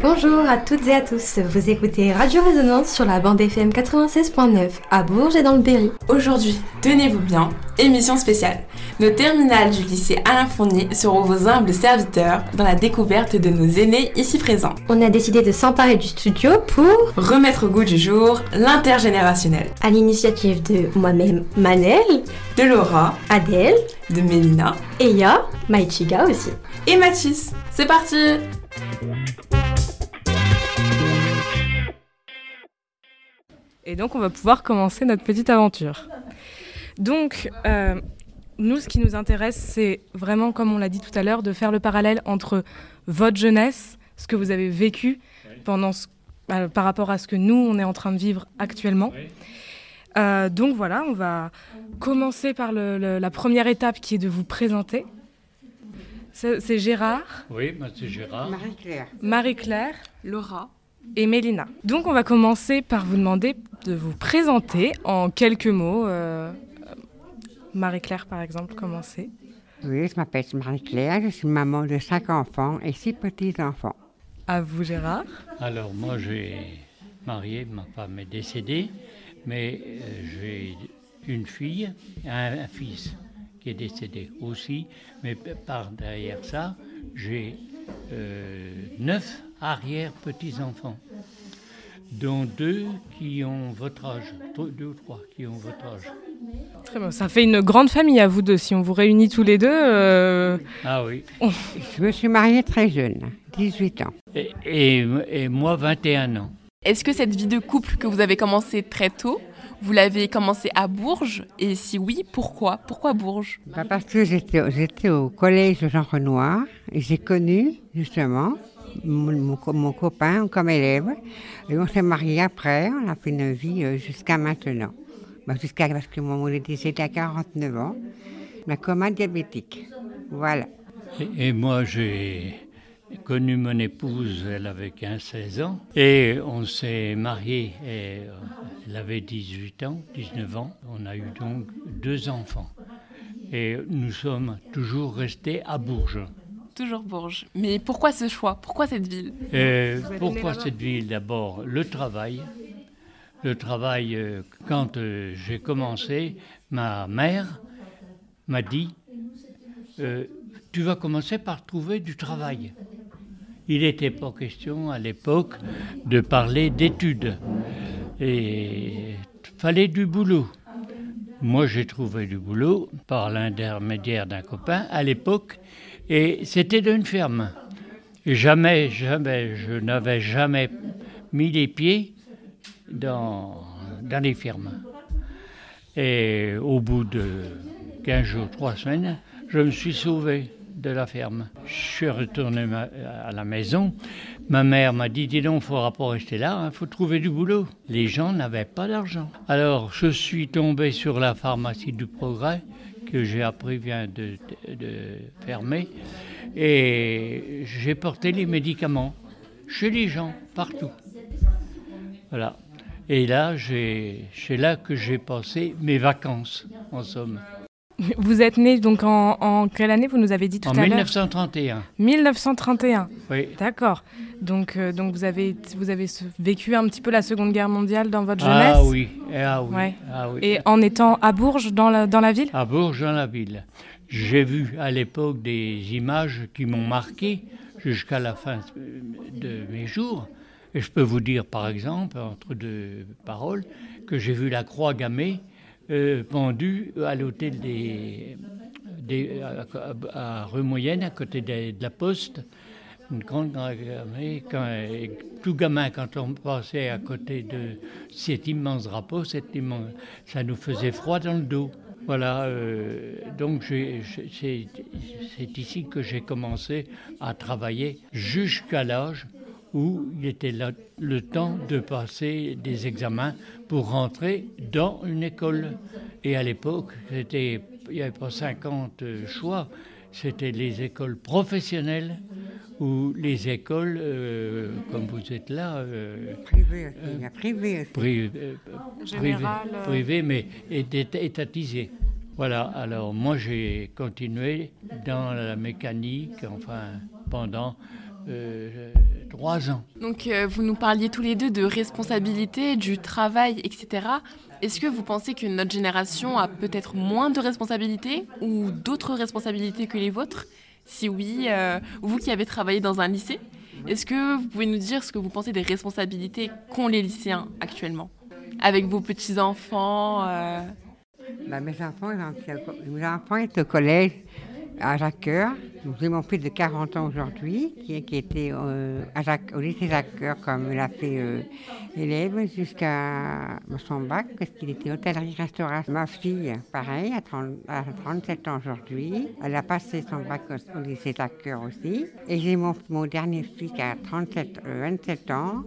Bonjour à toutes et à tous, vous écoutez Radio Résonance sur la bande FM 96.9 à Bourges et dans le Berry. Aujourd'hui, tenez-vous bien, émission spéciale. Nos terminales du lycée Alain Fournier seront vos humbles serviteurs dans la découverte de nos aînés ici présents. On a décidé de s'emparer du studio pour remettre au goût du jour l'intergénérationnel. À l'initiative de moi-même Manel, de Laura, Adèle, de Mélina, Eya, Maïchiga aussi. Et Mathis. C'est parti Et donc, on va pouvoir commencer notre petite aventure. Donc, euh, nous, ce qui nous intéresse, c'est vraiment, comme on l'a dit tout à l'heure, de faire le parallèle entre votre jeunesse, ce que vous avez vécu pendant euh, par rapport à ce que nous, on est en train de vivre actuellement. Euh, donc voilà, on va commencer par la première étape qui est de vous présenter. C'est Gérard. Oui, c'est Gérard. Marie-Claire. Marie-Claire. Laura. Et Mélina. Donc on va commencer par vous demander de vous présenter en quelques mots. Euh, Marie-Claire, par exemple, commencez. Oui, je m'appelle Marie-Claire, je suis maman de cinq enfants et six petits-enfants. À vous, Gérard. Alors, moi, j'ai marié, ma femme est décédée, mais euh, j'ai une fille et un, fils qui est décédé aussi. Mais par derrière ça, j'ai euh, neuf arrière-petits-enfants dont deux qui ont votre âge, deux ou trois qui ont votre âge. Très bien, ça fait une grande famille à vous deux, si on vous réunit tous les deux. Euh, ah oui. Je me suis mariée très jeune, 18 ans. Et, et, moi, 21 ans. Est-ce que cette vie de couple que vous avez commencé très tôt, vous l'avez commencé à Bourges? Et si oui, pourquoi? Pourquoi Bourges? Bah Parce que j'étais au collège Jean Renoir et j'ai connu justement mon, copain comme élève. Et on s'est mariés après, on a fait une vie euh, jusqu'à maintenant. Bah, jusqu'à parce que mon est décédé à 49 ans, comme un diabétique. Voilà. Et, moi, j'ai connu mon épouse, elle avait 15-16 ans, et on s'est mariés, euh, elle avait 18 ans, 19 ans. On a eu donc deux enfants. Et nous sommes toujours restés à Bourges. Toujours Bourges. Mais pourquoi ce choix? Pourquoi cette ville? Euh, Pourquoi cette ville? D'abord, le travail. Le travail, euh, quand euh, j'ai commencé, ma mère m'a dit Tu vas commencer par trouver du travail. Il n'était pas question à l'époque de parler d'études. Et fallait du boulot. Moi, j'ai trouvé du boulot par l'intermédiaire d'un copain. À l'époque, et c'était d'une ferme. jamais, jamais, je n'avais jamais mis les pieds dans, dans les fermes. Et au bout de 15 jours, 3 semaines, je me suis sauvé de la ferme. Je suis retourné à la maison. Ma mère m'a dit, dis donc, il ne faudra pas rester là, il hein, faut trouver du boulot. Les gens n'avaient pas d'argent. Alors, je suis tombé sur la pharmacie du progrès que j'ai appris vient de, fermer. Et j'ai porté les médicaments chez les gens, partout. Voilà. Et là, c'est là que j'ai passé mes vacances, en somme. Vous êtes né donc en, quelle année Vous nous avez dit tout à l'heure. En 1931. 1931. Oui. D'accord. Donc, euh, donc vous avez vous avez vécu un petit peu la Seconde Guerre mondiale dans votre ah jeunesse. Ah oui. Ah oui. Ah oui. Et en étant à Bourges dans la dans la ville. À Bourges dans la ville. J'ai vu à l'époque des images qui m'ont marqué jusqu'à la fin de mes jours. Et je peux vous dire, par exemple, entre deux paroles, que j'ai vu la croix gammée euh, pendu à l'hôtel des, des, à, rue Moyenne, à côté de, la Poste. Une grande, quand, tout gamin, quand on passait à côté de cet immense drapeau, ça nous faisait froid dans le dos. Voilà, euh, donc c'est ici que j'ai commencé à travailler jusqu'à l'âge où il était le temps de passer des examens pour rentrer dans une école. Et à l'époque, il n'y avait pas 50 choix, c'était les écoles professionnelles ou les écoles, euh, comme vous êtes là, euh, privées, euh, privé, privé, mais étatisées. Voilà, alors moi j'ai continué dans la mécanique, enfin pendant trois ans. Donc vous nous parliez tous les deux de responsabilité, du travail, etc. Est-ce que vous pensez que notre génération a peut-être moins de responsabilités ou d'autres responsabilités que les vôtres? Si oui, vous qui avez travaillé dans un lycée, est-ce que vous pouvez nous dire ce que vous pensez des responsabilités qu'ont les lycéens actuellement? Avec vos petits-enfants bah, mes, enfants, mes enfants étaient au collège à Jacques-Cœur. J'ai mon fils de 40 ans aujourd'hui, qui, était euh, au lycée comme il a fait euh, élève jusqu'à son bac, parce qu'il était hôtellerie-restauration. Ma fille, pareil, à, 37 ans aujourd'hui. Elle a passé son bac au, lycée Jacques-Cœur aussi. Et j'ai mon, dernier fils qui a 37, 27 euh, ans,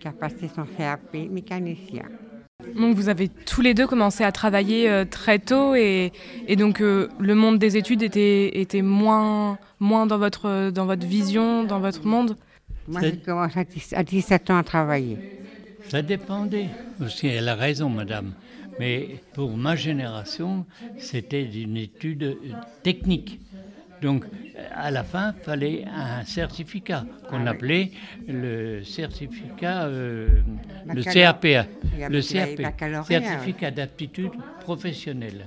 qui a passé son CAP mécanicien. Donc vous avez tous les deux commencé à travailler euh, très tôt et, donc euh, le monde des études était, était moins, moins dans, votre, dans votre vision, dans votre monde? Moi j'ai commencé à 17 ans à travailler. Ça dépendait. Aussi, elle a raison, madame. Mais pour ma génération, c'était une étude technique. Donc, à la fin, il fallait un certificat qu'on ah appelait le certificat, euh, le CAPA, le CAP, certificat d'aptitude professionnelle.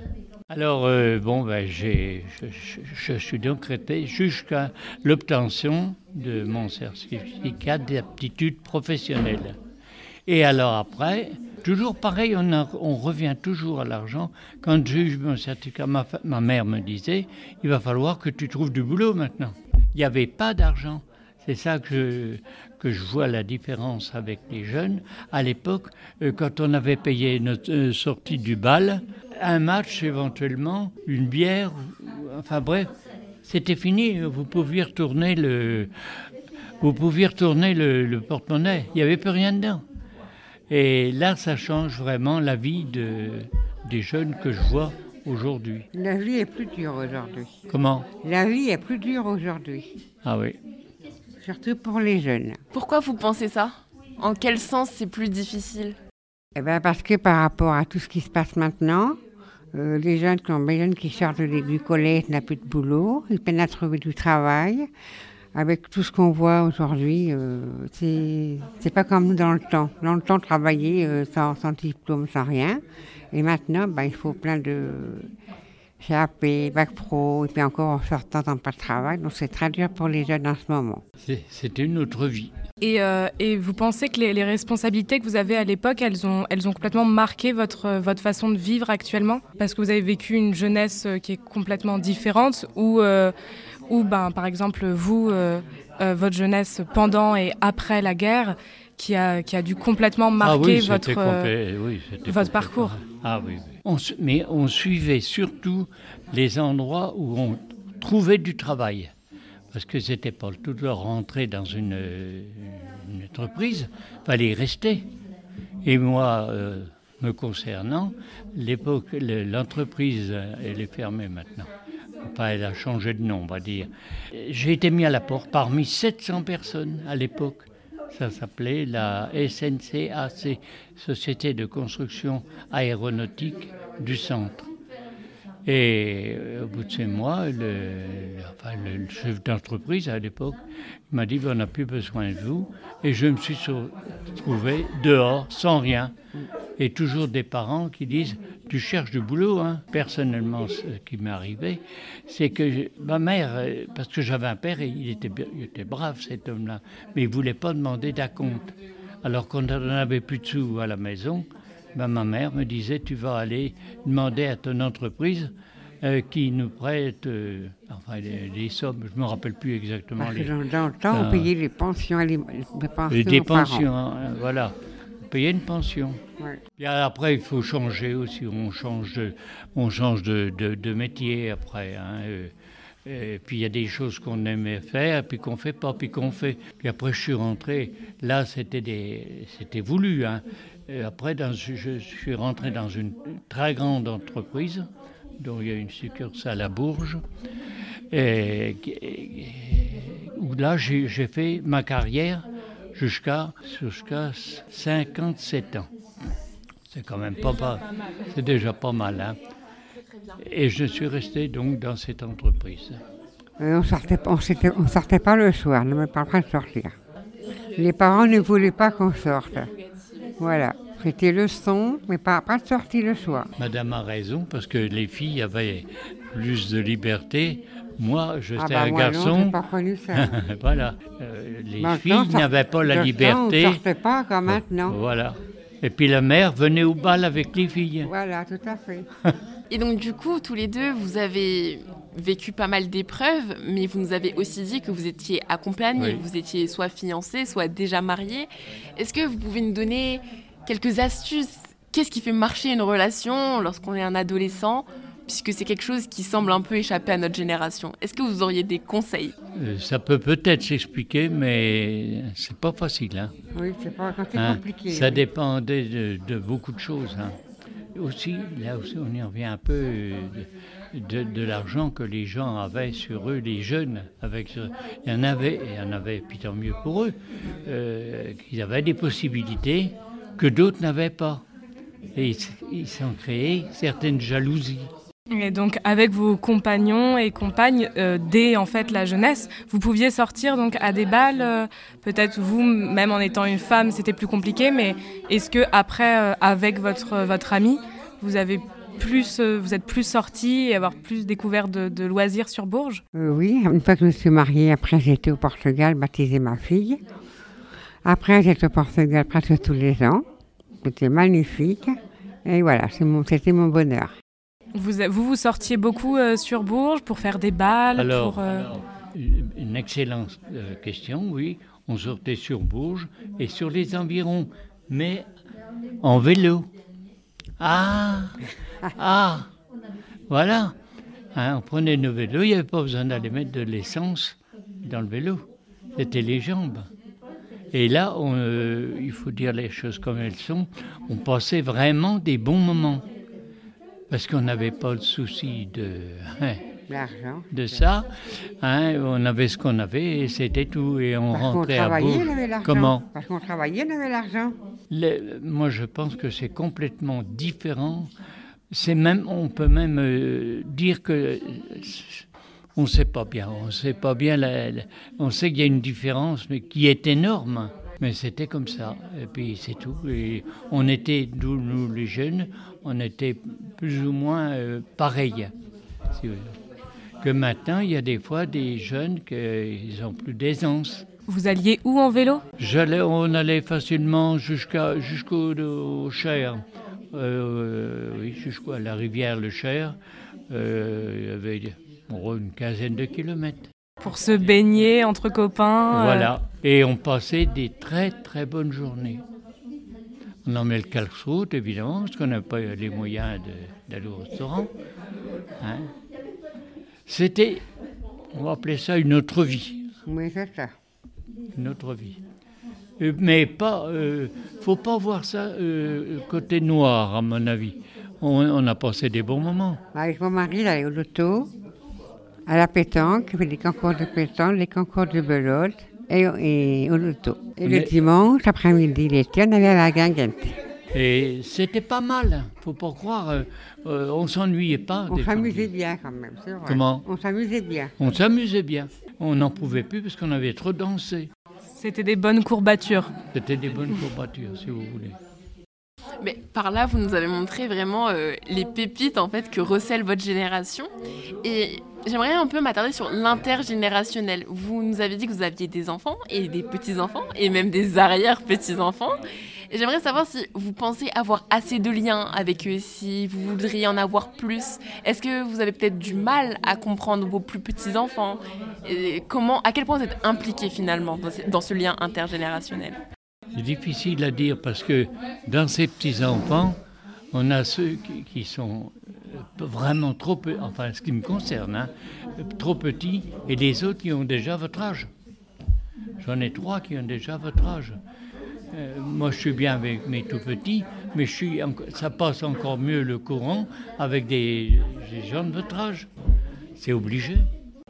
Alors, euh, bon, ben, je, je, suis donc resté jusqu'à l'obtention de mon certificat d'aptitude professionnelle. Et alors après, toujours pareil, on, revient toujours à l'argent. Quand je juge mon certificat, ma, mère me disait, il va falloir que tu trouves du boulot maintenant. Il n'y avait pas d'argent. C'est ça que je, que je vois la différence avec les jeunes. À l'époque, euh, quand on avait payé notre euh, sortie du bal, un match éventuellement, une bière, enfin bref, c'était fini. Vous pouviez retourner le, vous pouviez retourner le, le porte-monnaie. Il n'y avait plus rien dedans. Et là, ça change vraiment la vie de, des jeunes que je vois aujourd'hui. La vie est plus dure aujourd'hui. Comment? La vie est plus dure aujourd'hui. Ah oui. Surtout pour les jeunes. Pourquoi vous pensez ça? En quel sens c'est plus difficile? Eh ben Parce que par rapport à tout ce qui se passe maintenant, euh, les jeunes, les jeunes qui sortent du collège n'ont plus de boulot, ils peinent à trouver du travail avec tout ce qu'on voit aujourd'hui, euh, c'est pas comme nous dans le temps. Dans le temps, travailler euh, sans, diplôme, sans rien. Et maintenant, ben, il faut plein de CAP, Bac Pro, et puis encore en sortant dans pas de travail. Donc c'est très dur pour les jeunes en ce moment. C'est une autre vie. Et, euh, et, vous pensez que les, les, responsabilités que vous avez à l'époque, elles ont, elles ont complètement marqué votre, votre façon de vivre actuellement? Parce que vous avez vécu une jeunesse qui est complètement différente, ou ou ben, par exemple vous, euh, euh, votre jeunesse pendant et après la guerre, qui a, qui a dû complètement ah marquer votre, euh, votre parcours. Ah oui, mais on suivait surtout les endroits où on trouvait du travail. Parce que c'était pas tout de rentrer dans une, une entreprise, fallait y rester. Et moi, me concernant, l'époque, l'entreprise, elle est fermée maintenant elle a changé de nom, on va dire. J'ai été mis à la porte parmi 700 personnes à l'époque. Ça s'appelait la SNCAC, Société de construction aéronautique du centre. Et euh, au bout de ces mois, le, le chef d'entreprise à l'époque m'a dit on n'a plus besoin de vous. Et je me suis trouvé dehors, sans rien. Et toujours des parents qui disent Tu cherches du boulot. Hein. Personnellement, ce qui m'est arrivé, c'est que ma mère, euh, parce que j'avais un père, et il était, il était brave cet homme-là, mais il ne voulait pas demander d'acompte. Alors qu'on n'en avait plus de sous à la maison, ben, ma mère me disait tu vas aller demander à ton entreprise euh, qui nous prête euh, enfin, les, sommes, je ne me rappelle plus exactement. les, dans, le temps, on payait les pensions, les, les des pensions, hein, voilà. Payait une pension. Et après, il faut changer aussi. On change de, on change de, de, métier après. Hein, euh, et puis il y a des choses qu'on aimait faire, puis qu'on fait pas, puis qu'on fait. Puis après, je suis rentré. Là, c'était des, c'était voulu. Hein. Et après, dans, je suis rentré dans une très grande entreprise, dont il y a une succursale à Bourges, et, où là, j'ai fait ma carrière jusqu'à jusqu'à 57 ans. C'est quand même pas mal. C'est déjà pas mal. Hein. Et je suis resté donc dans cette entreprise. on sortait, on, sortait pas le soir, on n'avait pas le droit de sortir. Les parents ne voulaient pas qu'on sorte. Voilà. C'était le son, mais pas, pas de sortie le soir. Madame a raison, parce que les filles avaient plus de liberté. Moi, j'étais ah bah un garçon. Non, pas connu ça. voilà. Euh, les filles n'avaient pas la liberté. on ne sortait pas comme maintenant. Voilà. Et puis la mère venait au bal avec les filles. Voilà, tout à fait. Et donc du coup, tous les deux, vous avez vécu pas mal d'épreuves, mais vous nous avez aussi dit que vous étiez accompagnés, vous étiez soit fiancés, soit déjà mariés. Est-ce que vous pouvez nous donner quelques astuces? Qu'est-ce qui fait marcher une relation lorsqu'on est un adolescent? Puisque c'est quelque chose qui semble un peu échapper à notre génération. Est-ce que vous auriez des conseils? Euh, Ça peut peut-être s'expliquer, mais c'est pas facile. Hein. Oui, c'est pas hein? compliqué. Ça dépendait de, beaucoup de choses. Hein. Aussi, là aussi, on y revient un peu euh, de, l'argent que les gens avaient sur eux, les jeunes. Avec, il y en avait, et il y en avait, puis tant mieux pour eux, euh, qu'ils avaient des possibilités que d'autres n'avaient pas. Et ils s'en créaient certaines jalousies. Et donc avec vos compagnons et compagnes euh, dès en fait la jeunesse, vous pouviez sortir donc à des balles. Euh, peut-être vous, même en étant une femme, c'était plus compliqué. Mais est-ce que après, euh, avec votre votre ami, vous avez plus, vous êtes plus sorti et avoir plus découvert de, loisirs sur Bourges? Oui, une fois que je me suis mariée, après j'étais au Portugal baptiser ma fille. Après j'étais au Portugal presque tous les ans. C'était magnifique. Et voilà, c'était mon bonheur. Vous, vous, sortiez beaucoup euh, sur Bourges pour faire des balles alors, euh, une excellente euh, question, oui. On sortait sur Bourges et sur les environs, mais en vélo. Ah Ah Voilà hein, On prenait nos vélos, il n'y avait pas besoin d'aller mettre de l'essence dans le vélo. C'était les jambes. Et là, il faut dire les choses comme elles sont, on passait vraiment des bons moments. Parce qu'on n'avait pas le souci de, hein, de ça. Hein, on avait ce qu'on avait et c'était tout. Et on rentrait à Bourges. Comment? Parce qu'on travaillait, on avait l'argent. Moi, je pense que c'est complètement différent. C'est même, on peut même euh, dire que on ne sait pas bien. On sait pas bien. on sait qu'il y a une différence, mais qui est énorme. Mais c'était comme ça. Et puis c'est tout. Et on était, nous les jeunes, on était plus ou moins euh, pareils. que maintenant, il y a des fois des jeunes qui ont plus d'aisance. Vous alliez où en vélo? J'allais, On allait facilement jusqu'à, jusqu'au Cher. Euh, oui, jusqu'à la rivière Le Cher. Euh, il y avait une quinzaine de kilomètres. Pour se baigner entre copains Voilà. Et on passait des très très bonnes journées. On en met le calque évidemment, parce qu'on n'a pas les moyens d'aller au restaurant. Hein. C'était, on va appeler ça une autre vie. Oui, c'est ça. Une autre vie. Euh, mais pas, euh, faut pas voir ça euh, côté noir, à mon avis. On, a passé des bons moments. Avec mon mari, il allait au loto, à la pétanque, des concours de pétanque, des concours de belote et, au loto. Et le dimanche, après-midi, l'été, on allait à la guinguette. Et c'était pas mal, faut pas croire. Euh, euh, on s'ennuyait pas. On s'amusait bien quand même, c'est vrai. Comment? On s'amusait bien. On s'amusait bien. On n'en pouvait plus parce qu'on avait trop dansé. C'était des bonnes courbatures. C'était des bonnes courbatures, si vous voulez. Mais par là, vous nous avez montré vraiment euh, les pépites en fait que recèle votre génération. Et j'aimerais un peu m'attarder sur l'intergénérationnel. Vous nous avez dit que vous aviez des enfants et des petits-enfants et même des arrière-petits-enfants. Et j'aimerais savoir si vous pensez avoir assez de liens avec eux, si vous voudriez en avoir plus. Est-ce que vous avez peut-être du mal à comprendre vos plus petits-enfants? Et comment, À quel point vous êtes impliqué finalement dans ce lien intergénérationnel? C'est difficile à dire parce que dans ces petits-enfants, on a ceux qui, sont vraiment trop petits, enfin ce qui me concerne, hein, trop petits, et les autres qui ont déjà votre âge. J'en ai trois qui ont déjà votre âge. Euh, moi, je suis bien avec mes tout petits, mais je suis, ça passe encore mieux le courant avec des, gens de votre âge. C'est obligé.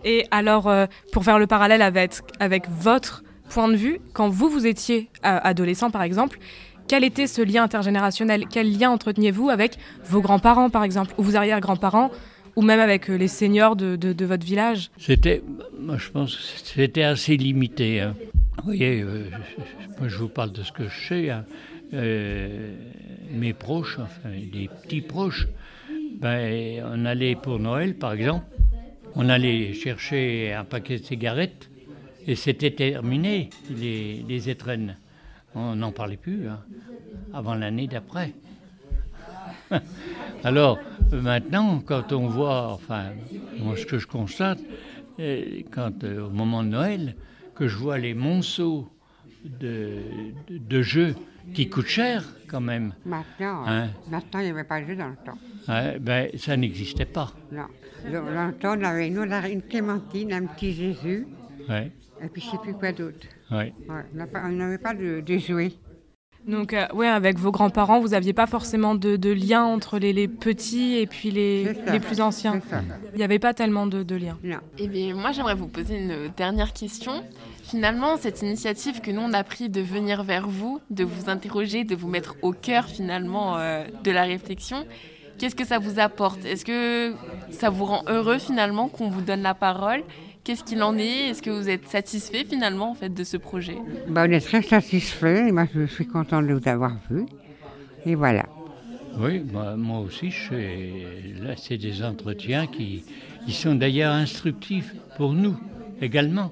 Et alors, euh, pour faire le parallèle avec, avec votre point de vue, quand vous, vous étiez euh, adolescent par exemple, quel était ce lien intergénérationnel? Quel lien entreteniez-vous avec vos grands-parents par exemple, ou vos arrière-grands-parents ou même avec les seniors de, votre village? C'était, moi je pense c'était assez limité. Hein. Vous voyez, moi je vous parle de ce que je sais. Hein. mes proches, enfin des petits proches, ben, on allait pour Noël par exemple, on allait chercher un paquet de cigarettes et c'était terminé, les étrennes. On n'en parlait plus hein, avant l'année d'après. Alors maintenant, quand on voit, enfin, moi ce que je constate, euh, quand euh, au moment de Noël, que je vois les monceaux de, de, jeux qui coûtent cher quand même. Maintenant, hein? maintenant il n'y avait pas de jeux dans le temps. ben, ça n'existait pas. Non. Dans le temps, on avait nous, une clémentine, un petit Jésus. Et puis je ne sais plus quoi d'autre. Ouais. on n'avait pas de, de jouets. Donc, euh, ouais, avec vos grands-parents, vous n'aviez pas forcément de, de lien entre les, petits et puis les, les plus anciens. Il n'y avait pas tellement de, de lien. Non. Eh bien, moi, j'aimerais vous poser une dernière question. Finalement, cette initiative que nous, on a pris de venir vers vous, de vous interroger, de vous mettre au cœur, finalement, euh, de la réflexion, qu'est-ce que ça vous apporte? Est-ce que ça vous rend heureux, finalement, qu'on vous donne la parole? Qu'est-ce qu'il en est? Est-ce que vous êtes satisfait finalement en fait de ce projet? Bah, On est très satisfait. Moi, je suis content de vous avoir vu. Et voilà. Oui, bah, moi aussi, je là, c'est des entretiens qui, sont d'ailleurs instructifs pour nous également.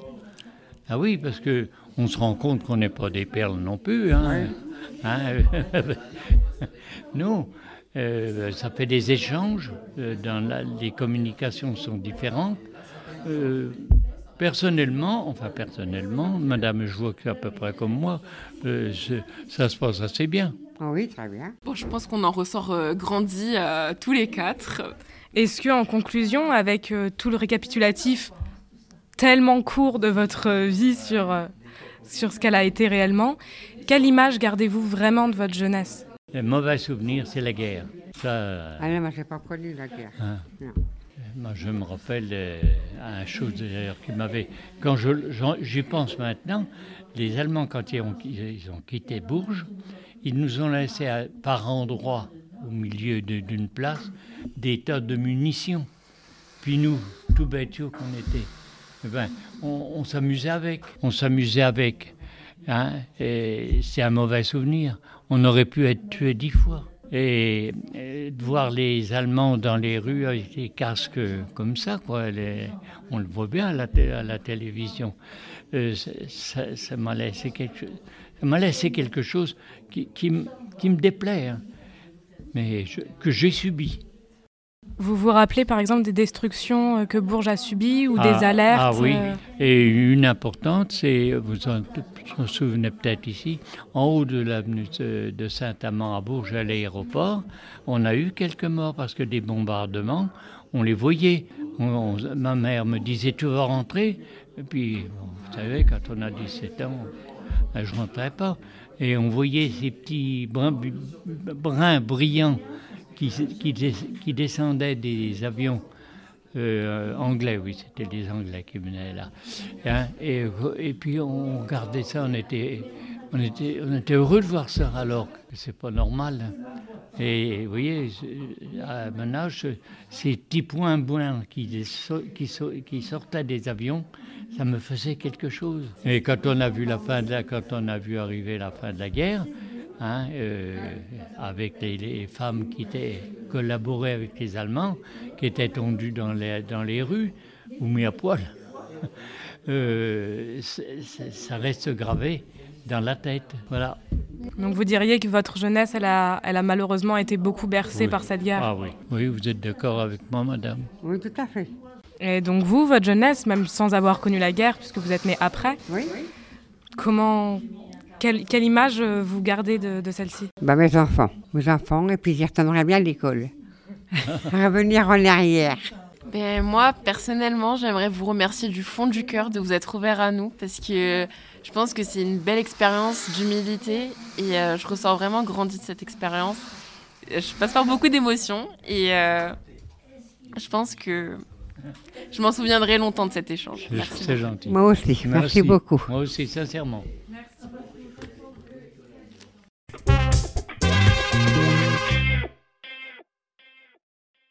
Ah oui, parce que on se rend compte qu'on n'est pas des perles non plus. Hein. hein? Non, euh, ça fait des échanges. Euh, dans les communications sont différentes. Euh, personnellement, enfin personnellement, madame, je vois que à peu près comme moi, euh, ça se passe assez bien. Ah oui, très bien. Bon, je pense qu'on en ressort euh, grandi tous les quatre. Est-ce que, en conclusion, avec tout le récapitulatif tellement court de votre vie sur, sur ce qu'elle a été réellement, quelle image gardez-vous vraiment de votre jeunesse? Le mauvais souvenir, c'est la guerre. Ça... Ah non, moi, je n'ai pas connu la guerre. Hein. Non. Moi, je me rappelle euh, à une chose d'ailleurs qui m'avait. Quand j'y pense maintenant, les Allemands, quand ils ont, ils ont, quitté Bourges, ils nous ont laissé par endroits, au milieu d'une place, des tas de munitions. Puis nous, tout bêtes qu'on était, ben, on, s'amusait avec. On s'amusait avec. Hein, c'est un mauvais souvenir. On aurait pu être tué dix fois. Et, de voir les Allemands dans les rues avec des casques comme ça, quoi, on le voit bien à la, télévision. Euh, ça m'a laissé quelque quelque chose qui, qui, me déplaît, hein, mais que j'ai subi. Vous vous rappelez par exemple des destructions euh, que Bourges a subies ou des ah, alertes Ah oui, euh et une importante, c'est, vous en, vous souvenez peut-être ici, en haut de l'avenue de Saint-Amand à Bourges, à l'aéroport, on a eu quelques morts parce que des bombardements, on les voyait. ma mère me disait Tu vas rentrer? Et puis, vous savez, quand on a 17 ans, ben, je ne rentrais pas. Et on voyait ces petits brins, brins brillants qui, qui, descendaient des avions euh, anglais, oui, c'était des Anglais qui venaient là. Hein, et, puis on regardait ça, on était, on, était, on était heureux de voir ça, alors que c'est pas normal. Hein. Et vous voyez, à mon âge, ces petits points blancs qui, sortaient des avions, ça me faisait quelque chose. Et quand on a vu la fin de quand on a vu arriver la fin de la guerre, Hein, euh, avec les, femmes qui étaient collaborées avec les Allemands, qui étaient tendues dans les, dans les rues ou mis à poil. Euh, ça reste gravé dans la tête. Voilà. Donc vous diriez que votre jeunesse, elle a, elle a malheureusement été beaucoup bercée par cette guerre. Ah oui, oui, vous êtes d'accord avec moi, madame Oui, tout à fait. Et donc vous, votre jeunesse, même sans avoir connu la guerre, puisque vous êtes né après, oui. comment, quelle, image euh, vous gardez de, celle-ci? Bah, Mes enfants, mes enfants, et puis j'y retournerai bien à l'école. Revenir en arrière. Ben, moi, personnellement, j'aimerais vous remercier du fond du cœur de vous être ouvert à nous, parce que je pense que c'est une belle expérience d'humilité, et euh, je ressens vraiment grandi de cette expérience. Je passe par beaucoup d'émotions, et euh, je pense que je m'en souviendrai longtemps de cet échange. C'est gentil. Moi aussi, merci beaucoup. Moi aussi, sincèrement.